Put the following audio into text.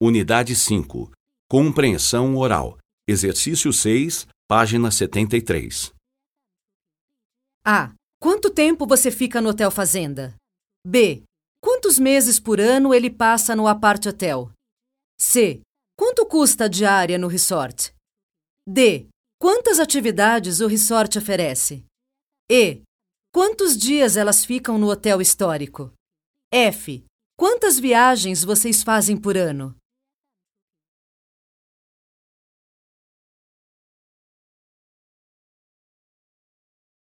Unidade 5. Compreensão oral. Exercício 6, página 73. A. Quanto tempo você fica no Hotel Fazenda? B. Quantos meses por ano ele passa no Apart Hotel? C. Quanto custa a diária no resort? D. Quantas atividades o resort oferece? E. Quantos dias elas ficam no hotel histórico? F. Quantas viagens vocês fazem por ano?